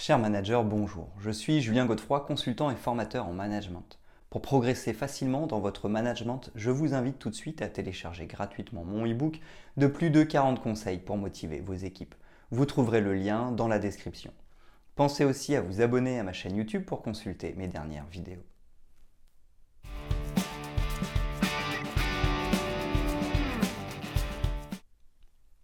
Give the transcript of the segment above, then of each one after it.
Cher manager, bonjour. Je suis Julien Godefroy, consultant et formateur en management. Pour progresser facilement dans votre management, je vous invite tout de suite à télécharger gratuitement mon e-book de plus de 40 conseils pour motiver vos équipes. Vous trouverez le lien dans la description. Pensez aussi à vous abonner à ma chaîne YouTube pour consulter mes dernières vidéos.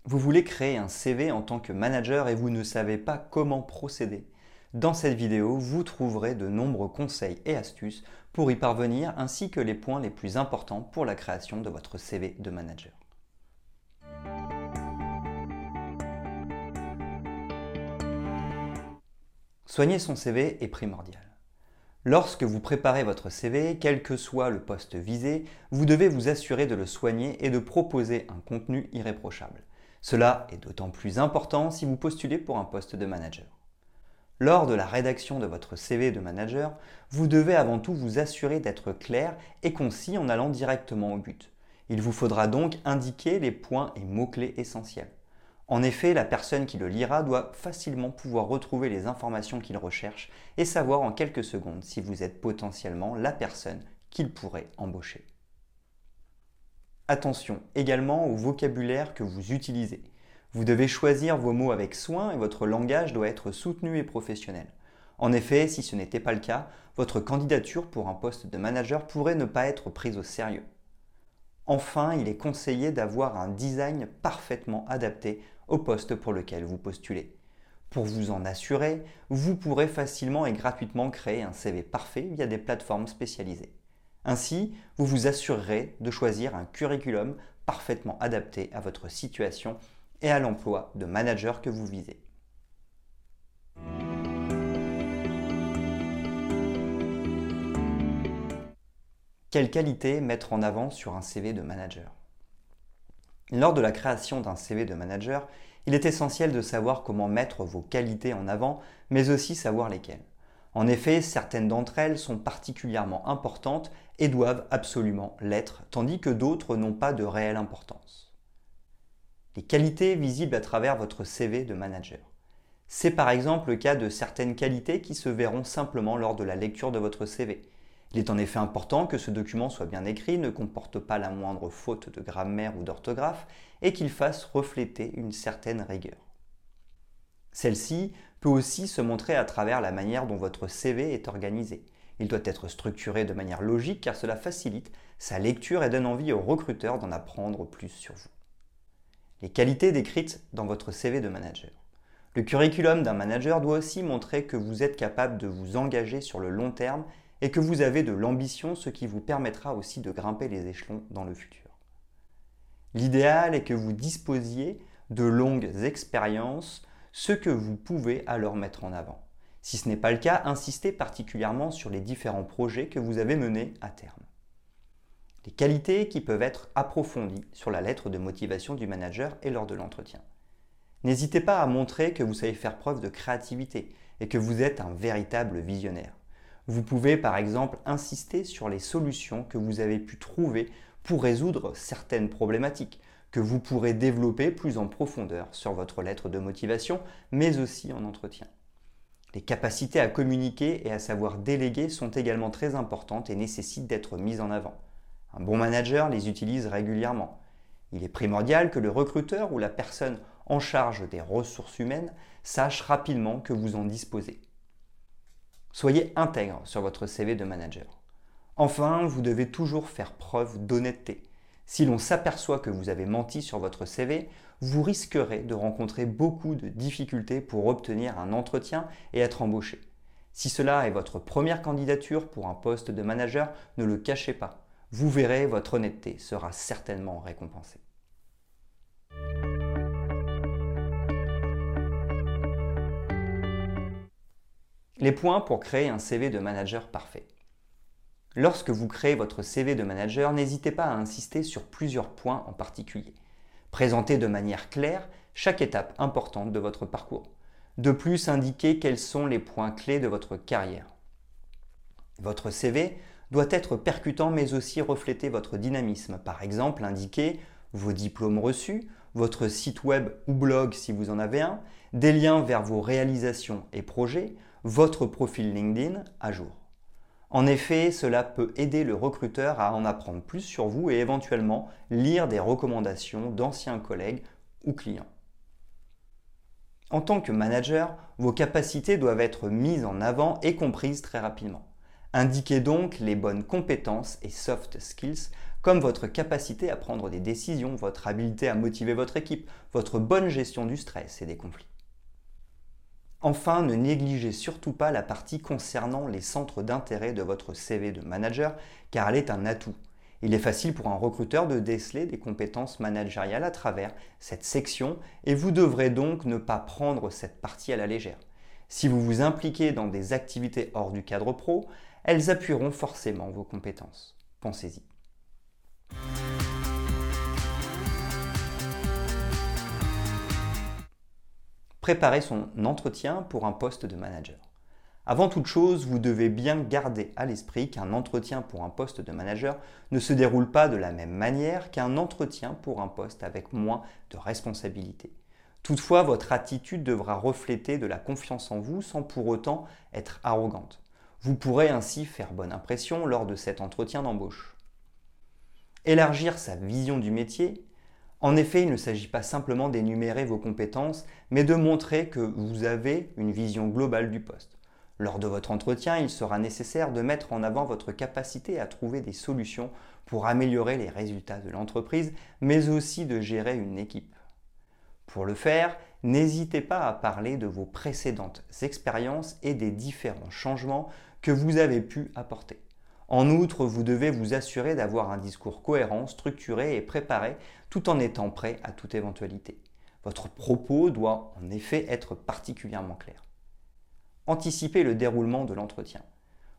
Vous voulez créer un CV en tant que manager et vous ne savez pas comment procéder? Dans cette vidéo, vous trouverez de nombreux conseils et astuces pour y parvenir ainsi que les points les plus importants pour la création de votre CV de manager. Soigner son CV est primordial. Lorsque vous préparez votre CV, quel que soit le poste visé, vous devez vous assurer de le soigner et de proposer un contenu irréprochable. Cela est d'autant plus important si vous postulez pour un poste de manager. Lors de la rédaction de votre CV de manager, vous devez avant tout vous assurer d'être clair et concis en allant directement au but. Il vous faudra donc indiquer les points et mots-clés essentiels. En effet, la personne qui le lira doit facilement pouvoir retrouver les informations qu'il recherche et savoir en quelques secondes si vous êtes potentiellement la personne qu'il pourrait embaucher. Attention également au vocabulaire que vous utilisez. Vous devez choisir vos mots avec soin et votre langage doit être soutenu et professionnel. En effet, si ce n'était pas le cas, votre candidature pour un poste de manager pourrait ne pas être prise au sérieux. Enfin, il est conseillé d'avoir un design parfaitement adapté au poste pour lequel vous postulez. Pour vous en assurer, vous pourrez facilement et gratuitement créer un CV parfait via des plateformes spécialisées. Ainsi, vous vous assurerez de choisir un curriculum parfaitement adapté à votre situation et à l'emploi de manager que vous visez. Quelles qualités mettre en avant sur un CV de manager? Lors de la création d'un CV de manager, il est essentiel de savoir comment mettre vos qualités en avant, mais aussi savoir lesquelles. En effet, certaines d'entre elles sont particulièrement importantes et doivent absolument l'être, tandis que d'autres n'ont pas de réelle importance. Les qualités visibles à travers votre CV de manager. C'est par exemple le cas de certaines qualités qui se verront simplement lors de la lecture de votre CV. Il est en effet important que ce document soit bien écrit, ne comporte pas la moindre faute de grammaire ou d'orthographe et qu'il fasse refléter une certaine rigueur. Celle-ci peut aussi se montrer à travers la manière dont votre CV est organisé. Il doit être structuré de manière logique car cela facilite sa lecture et donne envie aux recruteurs d'en apprendre plus sur vous. Les qualités décrites dans votre CV de manager. Le curriculum d'un manager doit aussi montrer que vous êtes capable de vous engager sur le long terme et que vous avez de l'ambition, ce qui vous permettra aussi de grimper les échelons dans le futur. L'idéal est que vous disposiez de longues expériences ce que vous pouvez alors mettre en avant. Si ce n'est pas le cas, insistez particulièrement sur les différents projets que vous avez menés à terme. Les qualités qui peuvent être approfondies sur la lettre de motivation du manager et lors de l'entretien. N'hésitez pas à montrer que vous savez faire preuve de créativité et que vous êtes un véritable visionnaire. Vous pouvez par exemple insister sur les solutions que vous avez pu trouver pour résoudre certaines problématiques, que vous pourrez développer plus en profondeur sur votre lettre de motivation, mais aussi en entretien. Les capacités à communiquer et à savoir déléguer sont également très importantes et nécessitent d'être mises en avant. Un bon manager les utilise régulièrement. Il est primordial que le recruteur ou la personne en charge des ressources humaines sache rapidement que vous en disposez. Soyez intègre sur votre CV de manager. Enfin, vous devez toujours faire preuve d'honnêteté. Si l'on s'aperçoit que vous avez menti sur votre CV, vous risquerez de rencontrer beaucoup de difficultés pour obtenir un entretien et être embauché. Si cela est votre première candidature pour un poste de manager, ne le cachez pas. Vous verrez, votre honnêteté sera certainement récompensée. Les points pour créer un CV de manager parfait. Lorsque vous créez votre CV de manager, n'hésitez pas à insister sur plusieurs points en particulier. Présentez de manière claire chaque étape importante de votre parcours. De plus, indiquez quels sont les points clés de votre carrière. Votre CV doit être percutant mais aussi refléter votre dynamisme. Par exemple, indiquez vos diplômes reçus, votre site web ou blog si vous en avez un, des liens vers vos réalisations et projets, votre profil LinkedIn à jour. En effet, cela peut aider le recruteur à en apprendre plus sur vous et éventuellement lire des recommandations d'anciens collègues ou clients. En tant que manager, vos capacités doivent être mises en avant et comprises très rapidement. Indiquez donc les bonnes compétences et soft skills comme votre capacité à prendre des décisions, votre habileté à motiver votre équipe, votre bonne gestion du stress et des conflits. Enfin, ne négligez surtout pas la partie concernant les centres d'intérêt de votre CV de manager, car elle est un atout. Il est facile pour un recruteur de déceler des compétences managériales à travers cette section et vous devrez donc ne pas prendre cette partie à la légère. Si vous vous impliquez dans des activités hors du cadre pro, elles appuieront forcément vos compétences. Pensez-y. préparer son entretien pour un poste de manager. Avant toute chose, vous devez bien garder à l'esprit qu'un entretien pour un poste de manager ne se déroule pas de la même manière qu'un entretien pour un poste avec moins de responsabilités. Toutefois, votre attitude devra refléter de la confiance en vous sans pour autant être arrogante. Vous pourrez ainsi faire bonne impression lors de cet entretien d'embauche. Élargir sa vision du métier, en effet, il ne s'agit pas simplement d'énumérer vos compétences, mais de montrer que vous avez une vision globale du poste. Lors de votre entretien, il sera nécessaire de mettre en avant votre capacité à trouver des solutions pour améliorer les résultats de l'entreprise, mais aussi de gérer une équipe. Pour le faire, n'hésitez pas à parler de vos précédentes expériences et des différents changements que vous avez pu apporter. En outre, vous devez vous assurer d'avoir un discours cohérent, structuré et préparé tout en étant prêt à toute éventualité. Votre propos doit en effet être particulièrement clair. Anticipez le déroulement de l'entretien.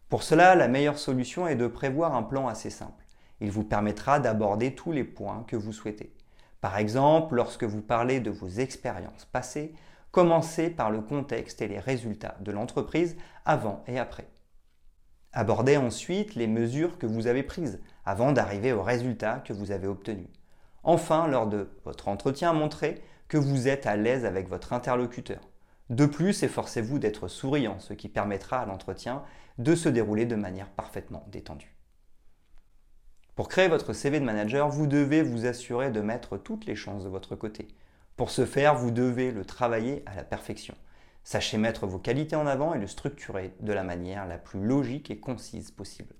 Pour cela, la meilleure solution est de prévoir un plan assez simple. Il vous permettra d'aborder tous les points que vous souhaitez. Par exemple, lorsque vous parlez de vos expériences passées, commencez par le contexte et les résultats de l'entreprise avant et après. Abordez ensuite les mesures que vous avez prises avant d'arriver aux résultats que vous avez obtenus. Enfin, lors de votre entretien, montrez que vous êtes à l'aise avec votre interlocuteur. De plus, efforcez-vous d'être souriant, ce qui permettra à l'entretien de se dérouler de manière parfaitement détendue. Pour créer votre CV de manager, vous devez vous assurer de mettre toutes les chances de votre côté. Pour ce faire, vous devez le travailler à la perfection. Sachez mettre vos qualités en avant et le structurer de la manière la plus logique et concise possible.